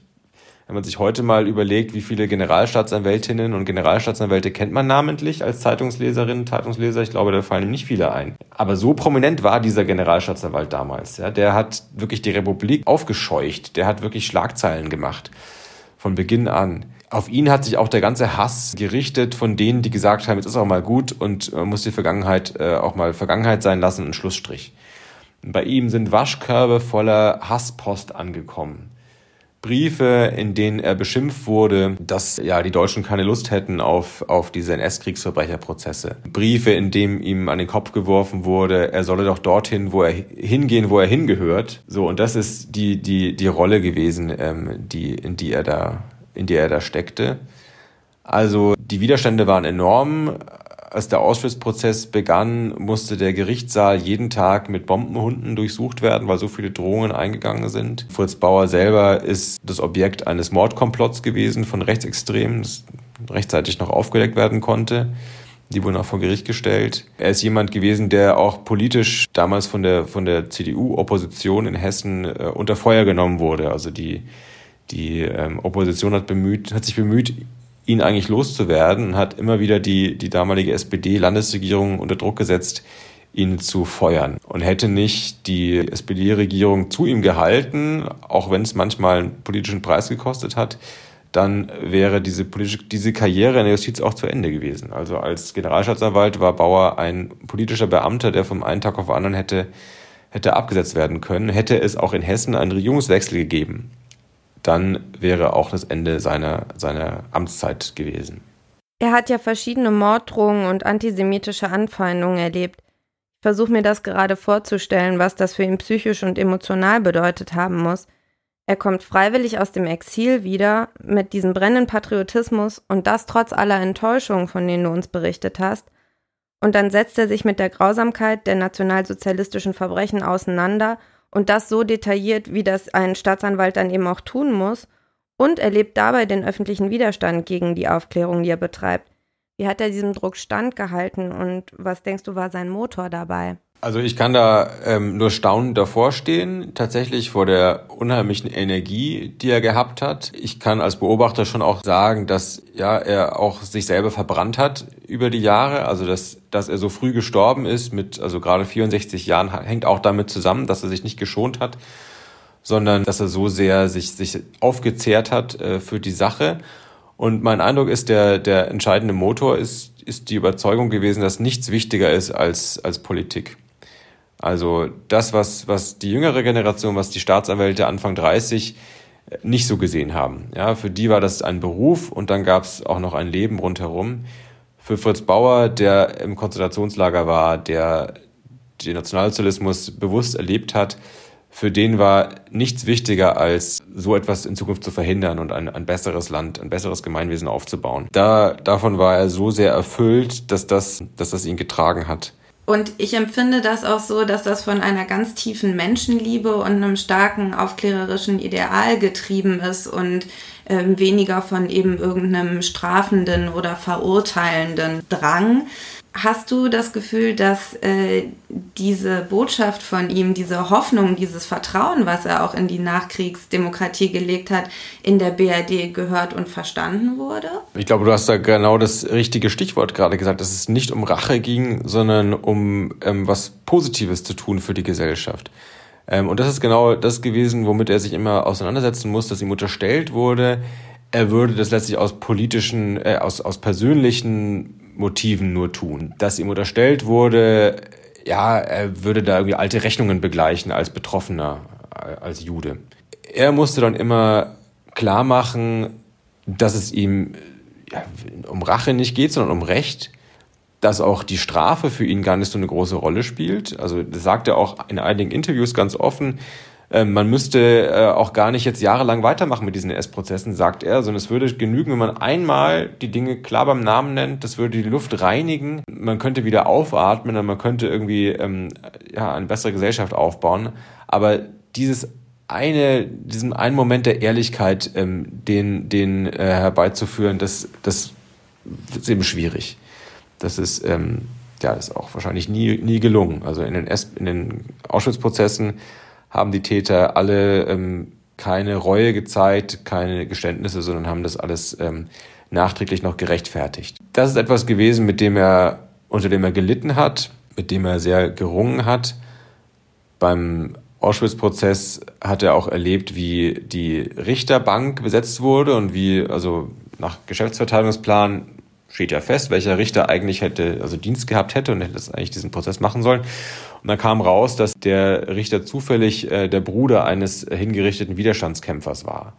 wenn man sich heute mal überlegt, wie viele Generalstaatsanwältinnen und Generalstaatsanwälte kennt man namentlich als Zeitungsleserin, Zeitungsleser, ich glaube, da fallen ihm nicht viele ein. Aber so prominent war dieser Generalstaatsanwalt damals. Ja, der hat wirklich die Republik aufgescheucht, der hat wirklich Schlagzeilen gemacht von Beginn an. Auf ihn hat sich auch der ganze Hass gerichtet von denen, die gesagt haben, jetzt ist auch mal gut und man muss die Vergangenheit äh, auch mal Vergangenheit sein lassen, ein Schlussstrich. Bei ihm sind Waschkörbe voller Hasspost angekommen. Briefe, in denen er beschimpft wurde, dass ja die Deutschen keine Lust hätten auf, auf diese NS-Kriegsverbrecherprozesse. Briefe, in denen ihm an den Kopf geworfen wurde, er solle doch dorthin, wo er hingehen, wo er hingehört. So, und das ist die, die, die Rolle gewesen, ähm, die, in die er da, in die er da steckte. Also die Widerstände waren enorm als der Auschwitz-Prozess begann, musste der Gerichtssaal jeden Tag mit Bombenhunden durchsucht werden, weil so viele Drohungen eingegangen sind. Fritz Bauer selber ist das Objekt eines Mordkomplotts gewesen von Rechtsextremen, das rechtzeitig noch aufgedeckt werden konnte. Die wurden auch vor Gericht gestellt. Er ist jemand gewesen, der auch politisch damals von der, von der CDU-Opposition in Hessen äh, unter Feuer genommen wurde. Also die, die ähm, Opposition hat, bemüht, hat sich bemüht, ihn eigentlich loszuwerden und hat immer wieder die, die damalige SPD-Landesregierung unter Druck gesetzt, ihn zu feuern. Und hätte nicht die SPD-Regierung zu ihm gehalten, auch wenn es manchmal einen politischen Preis gekostet hat, dann wäre diese, politische, diese Karriere in der Justiz auch zu Ende gewesen. Also als Generalstaatsanwalt war Bauer ein politischer Beamter, der vom einen Tag auf den anderen hätte, hätte abgesetzt werden können. Hätte es auch in Hessen einen Regierungswechsel gegeben, dann wäre auch das Ende seiner, seiner Amtszeit gewesen. Er hat ja verschiedene Morddrohungen und antisemitische Anfeindungen erlebt. Ich versuche mir das gerade vorzustellen, was das für ihn psychisch und emotional bedeutet haben muss. Er kommt freiwillig aus dem Exil wieder mit diesem brennenden Patriotismus und das trotz aller Enttäuschungen, von denen du uns berichtet hast. Und dann setzt er sich mit der Grausamkeit der nationalsozialistischen Verbrechen auseinander und das so detailliert, wie das ein Staatsanwalt dann eben auch tun muss und erlebt dabei den öffentlichen Widerstand gegen die Aufklärung, die er betreibt. Wie hat er diesem Druck standgehalten und was denkst du war sein Motor dabei? Also ich kann da ähm, nur staunend davor stehen, tatsächlich vor der unheimlichen Energie, die er gehabt hat. Ich kann als Beobachter schon auch sagen, dass ja er auch sich selber verbrannt hat über die Jahre. Also dass, dass er so früh gestorben ist, mit also gerade 64 Jahren, hängt auch damit zusammen, dass er sich nicht geschont hat, sondern dass er so sehr sich, sich aufgezehrt hat äh, für die Sache. Und mein Eindruck ist, der, der entscheidende Motor ist, ist die Überzeugung gewesen, dass nichts wichtiger ist als, als Politik. Also das, was, was die jüngere Generation, was die Staatsanwälte Anfang 30 äh, nicht so gesehen haben. Ja, für die war das ein Beruf und dann gab es auch noch ein Leben rundherum. Für Fritz Bauer, der im Konzentrationslager war, der den Nationalsozialismus bewusst erlebt hat, für den war nichts wichtiger, als so etwas in Zukunft zu verhindern und ein, ein besseres Land, ein besseres Gemeinwesen aufzubauen. Da, davon war er so sehr erfüllt, dass das, dass das ihn getragen hat. Und ich empfinde das auch so, dass das von einer ganz tiefen Menschenliebe und einem starken aufklärerischen Ideal getrieben ist und ähm, weniger von eben irgendeinem strafenden oder verurteilenden Drang. Hast du das Gefühl, dass äh, diese Botschaft von ihm, diese Hoffnung, dieses Vertrauen, was er auch in die Nachkriegsdemokratie gelegt hat, in der BRD gehört und verstanden wurde? Ich glaube, du hast da genau das richtige Stichwort gerade gesagt, dass es nicht um Rache ging, sondern um ähm, was Positives zu tun für die Gesellschaft. Ähm, und das ist genau das gewesen, womit er sich immer auseinandersetzen muss, dass ihm unterstellt wurde, er würde das letztlich aus politischen, äh, aus, aus persönlichen Motiven nur tun. Dass ihm unterstellt wurde, ja, er würde da irgendwie alte Rechnungen begleichen als Betroffener, äh, als Jude. Er musste dann immer klar machen, dass es ihm ja, um Rache nicht geht, sondern um Recht, dass auch die Strafe für ihn gar nicht so eine große Rolle spielt. Also das sagt er auch in einigen Interviews ganz offen, man müsste äh, auch gar nicht jetzt jahrelang weitermachen mit diesen S-Prozessen, sagt er, sondern es würde genügen, wenn man einmal die Dinge klar beim Namen nennt, das würde die Luft reinigen, man könnte wieder aufatmen und man könnte irgendwie ähm, ja, eine bessere Gesellschaft aufbauen. Aber dieses eine, diesen einen Moment der Ehrlichkeit, ähm, den, den äh, herbeizuführen, das, das es eben schwierig. Das ist, ähm, ja, ist auch wahrscheinlich nie, nie gelungen. Also in den, in den Auschwitz-Prozessen haben die Täter alle ähm, keine Reue gezeigt, keine Geständnisse, sondern haben das alles ähm, nachträglich noch gerechtfertigt. Das ist etwas gewesen, mit dem er, unter dem er gelitten hat, mit dem er sehr gerungen hat. Beim Auschwitz-Prozess hat er auch erlebt, wie die Richterbank besetzt wurde und wie, also nach Geschäftsverteilungsplan steht ja fest, welcher Richter eigentlich hätte, also Dienst gehabt hätte und hätte das eigentlich diesen Prozess machen sollen. Und dann kam raus, dass der Richter zufällig äh, der Bruder eines hingerichteten Widerstandskämpfers war.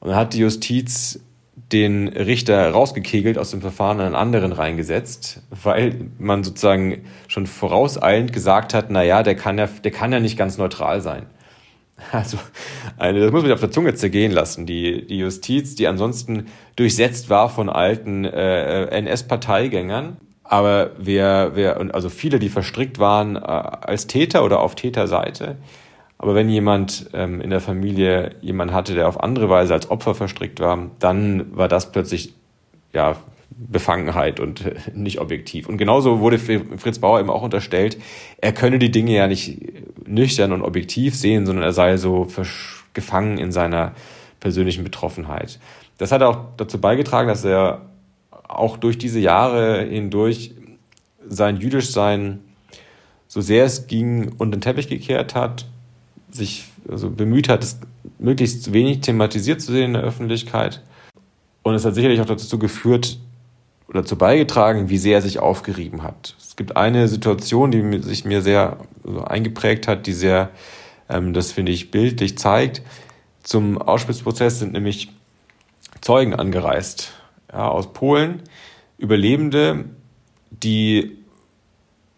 Und dann hat die Justiz den Richter rausgekegelt aus dem Verfahren einen anderen reingesetzt, weil man sozusagen schon vorauseilend gesagt hat, na ja, der kann ja, der kann ja nicht ganz neutral sein. Also, eine, das muss man auf der Zunge zergehen lassen. Die, die Justiz, die ansonsten durchsetzt war von alten äh, NS-Parteigängern, aber wer, wer, also viele, die verstrickt waren äh, als Täter oder auf Täterseite, aber wenn jemand ähm, in der Familie jemand hatte, der auf andere Weise als Opfer verstrickt war, dann war das plötzlich ja Befangenheit und äh, nicht objektiv. Und genauso wurde Fritz Bauer eben auch unterstellt, er könne die Dinge ja nicht nüchtern und objektiv sehen, sondern er sei so gefangen in seiner persönlichen Betroffenheit. Das hat auch dazu beigetragen, dass er auch durch diese Jahre hindurch sein Jüdischsein so sehr es ging unter den Teppich gekehrt hat sich also bemüht hat, es möglichst wenig thematisiert zu sehen in der Öffentlichkeit. Und es hat sicherlich auch dazu geführt oder dazu beigetragen, wie sehr er sich aufgerieben hat. Es gibt eine Situation, die sich mir sehr eingeprägt hat, die sehr, ähm, das finde ich, bildlich zeigt. Zum Auschwitz-Prozess sind nämlich Zeugen angereist ja, aus Polen, Überlebende, die,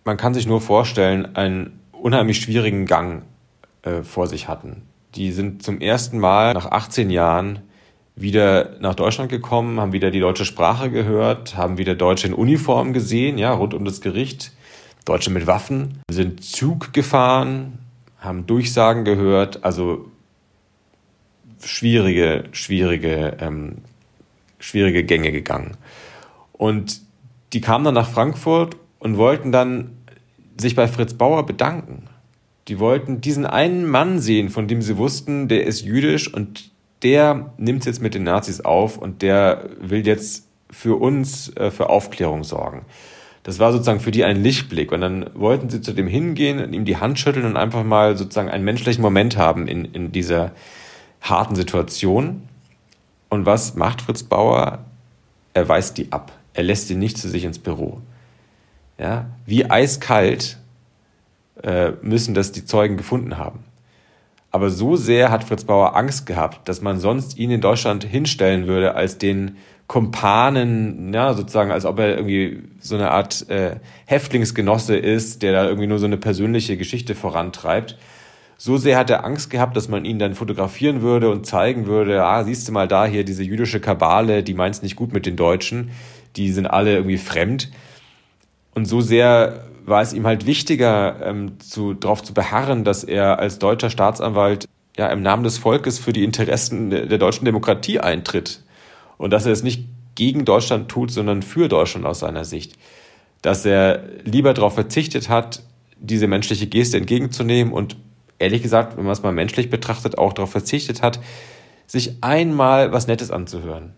man kann sich nur vorstellen, einen unheimlich schwierigen Gang äh, vor sich hatten. Die sind zum ersten Mal nach 18 Jahren wieder nach Deutschland gekommen, haben wieder die deutsche Sprache gehört, haben wieder Deutsche in Uniform gesehen, ja, rund um das Gericht, Deutsche mit Waffen, sind Zug gefahren, haben Durchsagen gehört, also schwierige, schwierige, ähm, schwierige Gänge gegangen. Und die kamen dann nach Frankfurt und wollten dann sich bei Fritz Bauer bedanken. Die wollten diesen einen Mann sehen, von dem sie wussten, der ist jüdisch und der nimmt es jetzt mit den Nazis auf und der will jetzt für uns, äh, für Aufklärung sorgen. Das war sozusagen für die ein Lichtblick. Und dann wollten sie zu dem hingehen und ihm die Hand schütteln und einfach mal sozusagen einen menschlichen Moment haben in, in dieser harten Situation. Und was macht Fritz Bauer? Er weist die ab. Er lässt sie nicht zu sich ins Büro. Ja, wie eiskalt äh, müssen das die Zeugen gefunden haben. Aber so sehr hat Fritz Bauer Angst gehabt, dass man sonst ihn in Deutschland hinstellen würde als den Kumpanen, ja, sozusagen, als ob er irgendwie so eine Art äh, Häftlingsgenosse ist, der da irgendwie nur so eine persönliche Geschichte vorantreibt. So sehr hat er Angst gehabt, dass man ihn dann fotografieren würde und zeigen würde, ah, siehst du mal da hier diese jüdische Kabale, die meint's nicht gut mit den Deutschen, die sind alle irgendwie fremd. Und so sehr war es ihm halt wichtiger, ähm, zu, darauf zu beharren, dass er als deutscher Staatsanwalt ja im Namen des Volkes für die Interessen der, deutschen Demokratie eintritt. Und dass er es nicht gegen Deutschland tut, sondern für Deutschland aus seiner Sicht. Dass er lieber darauf verzichtet hat, diese menschliche Geste entgegenzunehmen und ehrlich gesagt, wenn man es mal menschlich betrachtet, auch darauf verzichtet hat, sich einmal was Nettes anzuhören.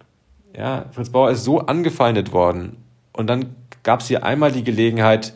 Ja, Fritz Bauer ist so angefeindet worden und dann gab es hier einmal die Gelegenheit,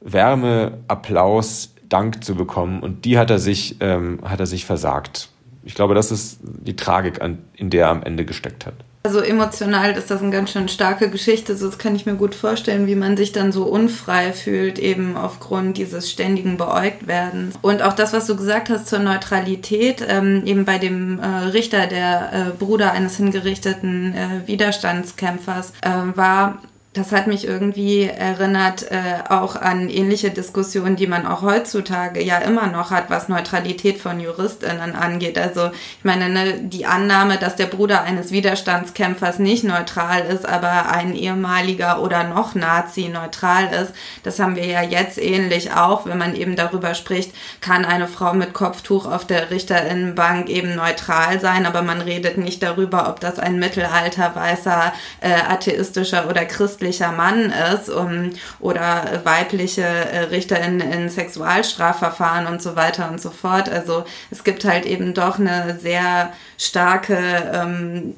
Wärme, Applaus, Dank zu bekommen. Und die hat er sich, ähm, hat er sich versagt. Ich glaube, das ist die Tragik, an, in der er am Ende gesteckt hat. Also emotional ist das eine ganz schön starke Geschichte. So, das kann ich mir gut vorstellen, wie man sich dann so unfrei fühlt, eben aufgrund dieses ständigen Beäugtwerdens. Und auch das, was du gesagt hast zur Neutralität, ähm, eben bei dem äh, Richter, der äh, Bruder eines hingerichteten äh, Widerstandskämpfers äh, war, das hat mich irgendwie erinnert äh, auch an ähnliche Diskussionen, die man auch heutzutage ja immer noch hat, was Neutralität von JuristInnen angeht. Also ich meine, ne, die Annahme, dass der Bruder eines Widerstandskämpfers nicht neutral ist, aber ein ehemaliger oder noch Nazi neutral ist, das haben wir ja jetzt ähnlich auch, wenn man eben darüber spricht, kann eine Frau mit Kopftuch auf der Richterinnenbank eben neutral sein, aber man redet nicht darüber, ob das ein Mittelalter weißer äh, atheistischer oder christlicher christlicher Mann ist um, oder weibliche äh, Richter in, in Sexualstrafverfahren und so weiter und so fort. Also es gibt halt eben doch eine sehr starke ähm,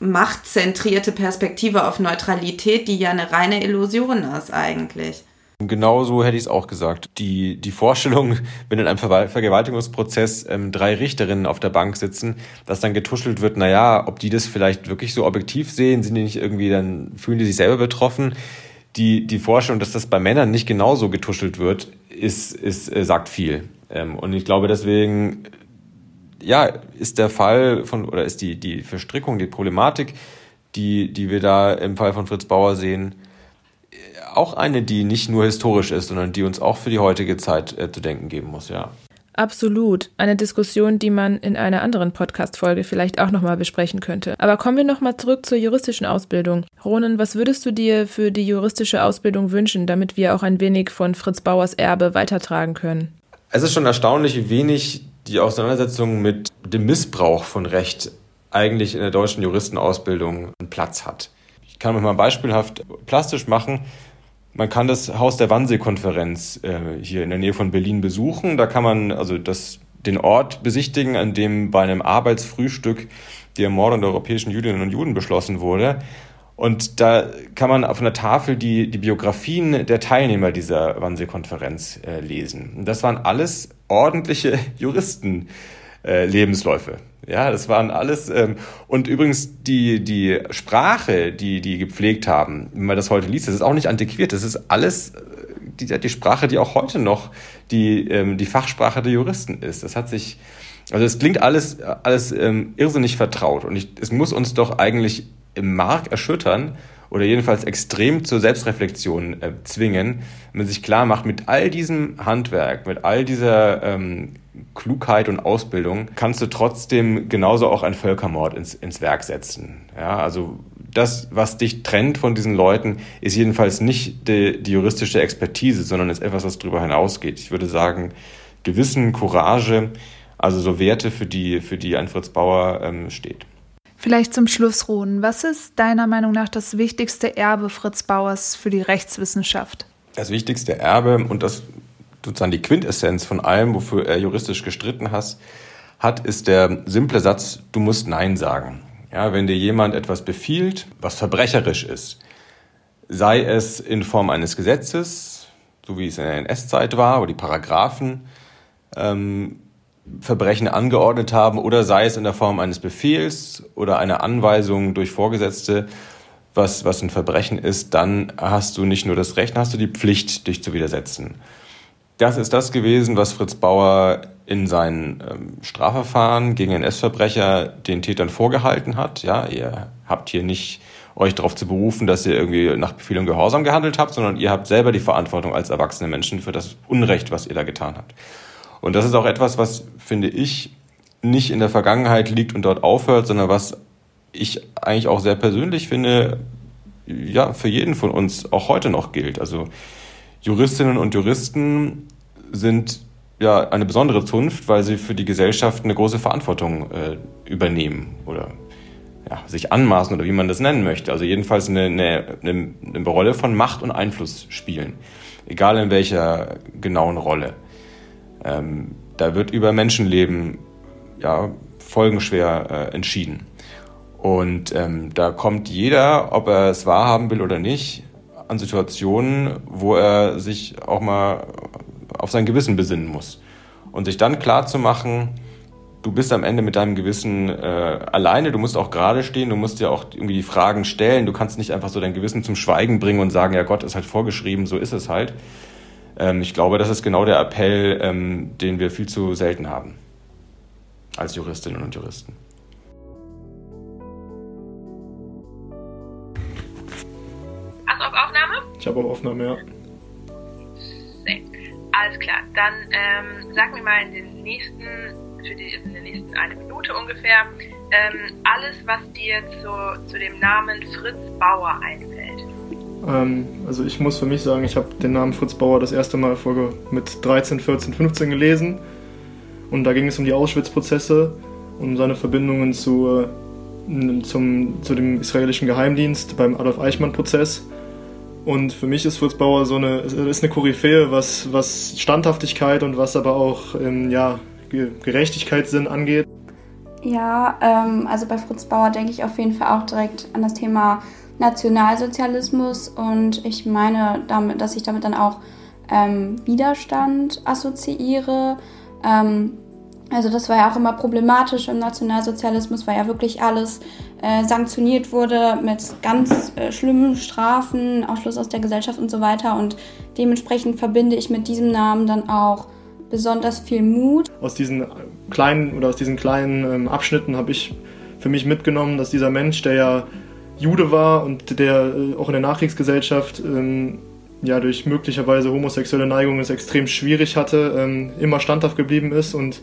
machtzentrierte Perspektive auf Neutralität, die ja eine reine Illusion ist eigentlich. Genauso hätte ich es auch gesagt. Die, die Vorstellung, *laughs* wenn in einem Ver Vergewaltigungsprozess ähm, drei Richterinnen auf der Bank sitzen, dass dann getuschelt wird, naja, ob die das vielleicht wirklich so objektiv sehen, sind die nicht irgendwie, dann fühlen die sich selber betroffen. Die, die Vorstellung, dass das bei Männern nicht genauso getuschelt wird, ist, ist, äh, sagt viel. Ähm, und ich glaube deswegen, ja, ist der Fall von, oder ist die, die Verstrickung, die Problematik, die, die wir da im Fall von Fritz Bauer sehen, auch eine, die nicht nur historisch ist, sondern die uns auch für die heutige Zeit äh, zu denken geben muss, ja. Absolut. Eine Diskussion, die man in einer anderen Podcast-Folge vielleicht auch nochmal besprechen könnte. Aber kommen wir nochmal zurück zur juristischen Ausbildung. Ronen, was würdest du dir für die juristische Ausbildung wünschen, damit wir auch ein wenig von Fritz Bauers Erbe weitertragen können? Es ist schon erstaunlich, wie wenig die Auseinandersetzung mit dem Missbrauch von Recht eigentlich in der deutschen Juristenausbildung einen Platz hat. Ich kann mal beispielhaft plastisch machen. Man kann das Haus der Wannsee-Konferenz äh, hier in der Nähe von Berlin besuchen. Da kann man also das, den Ort besichtigen, an dem bei einem Arbeitsfrühstück die Ermordung der europäischen Jüdinnen und Juden beschlossen wurde. Und da kann man auf einer Tafel die, die Biografien der Teilnehmer dieser Wannsee-Konferenz äh, lesen. Und das waren alles ordentliche *laughs* Juristen. Äh. Ja, das waren alles. Ähm, und übrigens die, die Sprache, die die gepflegt haben, wenn man das heute liest, das ist auch nicht antiquiert. Das ist alles äh, die, die Sprache, die auch heute noch die, ähm, die Fachsprache der Juristen ist. Das hat sich, also es klingt alles, alles ähm, irrsinnig vertraut. Und ich, es muss uns doch eigentlich im Mark erschüttern, oder jedenfalls extrem zur Selbstreflexion äh, zwingen, wenn man sich klar macht, mit all diesem Handwerk, mit all dieser ähm, Klugheit und Ausbildung kannst du trotzdem genauso auch einen Völkermord ins, ins Werk setzen. Ja, also das, was dich trennt von diesen Leuten, ist jedenfalls nicht die, die juristische Expertise, sondern ist etwas, was darüber hinausgeht. Ich würde sagen, Gewissen, Courage, also so Werte, für die, für die ein Fritz Bauer ähm, steht. Vielleicht zum Schluss, Roden. Was ist deiner Meinung nach das wichtigste Erbe Fritz Bauers für die Rechtswissenschaft? Das wichtigste Erbe und das sozusagen die Quintessenz von allem, wofür er juristisch gestritten hat, hat, ist der simple Satz, du musst Nein sagen. Ja, wenn dir jemand etwas befiehlt, was verbrecherisch ist, sei es in Form eines Gesetzes, so wie es in der NS-Zeit war, wo die Paragraphen ähm, Verbrechen angeordnet haben oder sei es in der Form eines Befehls oder einer Anweisung durch Vorgesetzte, was, was ein Verbrechen ist, dann hast du nicht nur das Recht, hast du die Pflicht, dich zu widersetzen. Das ist das gewesen, was Fritz Bauer in seinen ähm, Strafverfahren gegen NS-Verbrecher den Tätern vorgehalten hat. Ja, ihr habt hier nicht euch darauf zu berufen, dass ihr irgendwie nach Befehl und Gehorsam gehandelt habt, sondern ihr habt selber die Verantwortung als erwachsene Menschen für das Unrecht, was ihr da getan habt. Und das ist auch etwas, was, finde ich, nicht in der Vergangenheit liegt und dort aufhört, sondern was ich eigentlich auch sehr persönlich finde, ja, für jeden von uns auch heute noch gilt. Also Juristinnen und Juristen sind ja eine besondere Zunft, weil sie für die Gesellschaft eine große Verantwortung äh, übernehmen oder ja, sich anmaßen oder wie man das nennen möchte. Also jedenfalls eine, eine, eine, eine Rolle von Macht und Einfluss spielen, egal in welcher genauen Rolle. Ähm, da wird über Menschenleben ja, folgenschwer äh, entschieden. Und ähm, da kommt jeder, ob er es wahrhaben will oder nicht, an Situationen, wo er sich auch mal auf sein Gewissen besinnen muss. Und sich dann klar zu machen, du bist am Ende mit deinem Gewissen äh, alleine, du musst auch gerade stehen, du musst dir auch irgendwie die Fragen stellen, du kannst nicht einfach so dein Gewissen zum Schweigen bringen und sagen, ja Gott ist halt vorgeschrieben, so ist es halt, ich glaube, das ist genau der Appell, ähm, den wir viel zu selten haben als Juristinnen und Juristen. Also Ich habe auch Aufnahme, ja. Alles klar. Dann ähm, sag mir mal in den nächsten, für die in der nächsten eine Minute ungefähr, ähm, alles, was dir zu, zu dem Namen Fritz Bauer einfällt. Ähm, also ich muss für mich sagen, ich habe den Namen Fritz Bauer das erste Mal vor, mit 13, 14, 15 gelesen. Und da ging es um die Auschwitz-Prozesse und seine Verbindungen zu, äh, zum, zu dem israelischen Geheimdienst beim Adolf Eichmann-Prozess. Und für mich ist Fritz Bauer so eine, ist eine Koryphäe, was, was Standhaftigkeit und was aber auch ähm, ja, Gerechtigkeitssinn angeht. Ja, ähm, also bei Fritz Bauer denke ich auf jeden Fall auch direkt an das Thema Nationalsozialismus und ich meine damit, dass ich damit dann auch ähm, Widerstand assoziiere. Ähm, also das war ja auch immer problematisch im Nationalsozialismus, weil ja wirklich alles äh, sanktioniert wurde mit ganz äh, schlimmen Strafen, Ausschluss aus der Gesellschaft und so weiter. Und dementsprechend verbinde ich mit diesem Namen dann auch besonders viel Mut. Aus diesen kleinen oder aus diesen kleinen ähm, Abschnitten habe ich für mich mitgenommen, dass dieser Mensch, der ja Jude war und der äh, auch in der Nachkriegsgesellschaft ähm, ja durch möglicherweise homosexuelle Neigungen es extrem schwierig hatte, ähm, immer standhaft geblieben ist und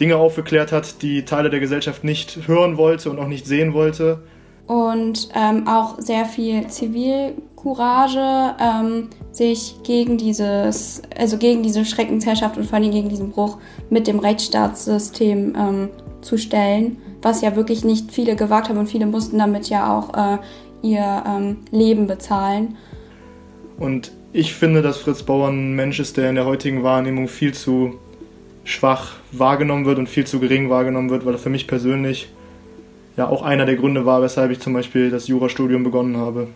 Dinge aufgeklärt hat, die Teile der Gesellschaft nicht hören wollte und auch nicht sehen wollte. Und ähm, auch sehr viel Zivilcourage, ähm, sich gegen dieses, also gegen diese Schreckensherrschaft und vor allem gegen diesen Bruch mit dem Rechtsstaatssystem ähm, zu stellen, was ja wirklich nicht viele gewagt haben und viele mussten damit ja auch äh, ihr ähm, Leben bezahlen. Und ich finde, dass Fritz Bauer ein Mensch ist, der in der heutigen Wahrnehmung viel zu schwach wahrgenommen wird und viel zu gering wahrgenommen wird, weil er für mich persönlich ja auch einer der Gründe war, weshalb ich zum Beispiel das Jurastudium begonnen habe.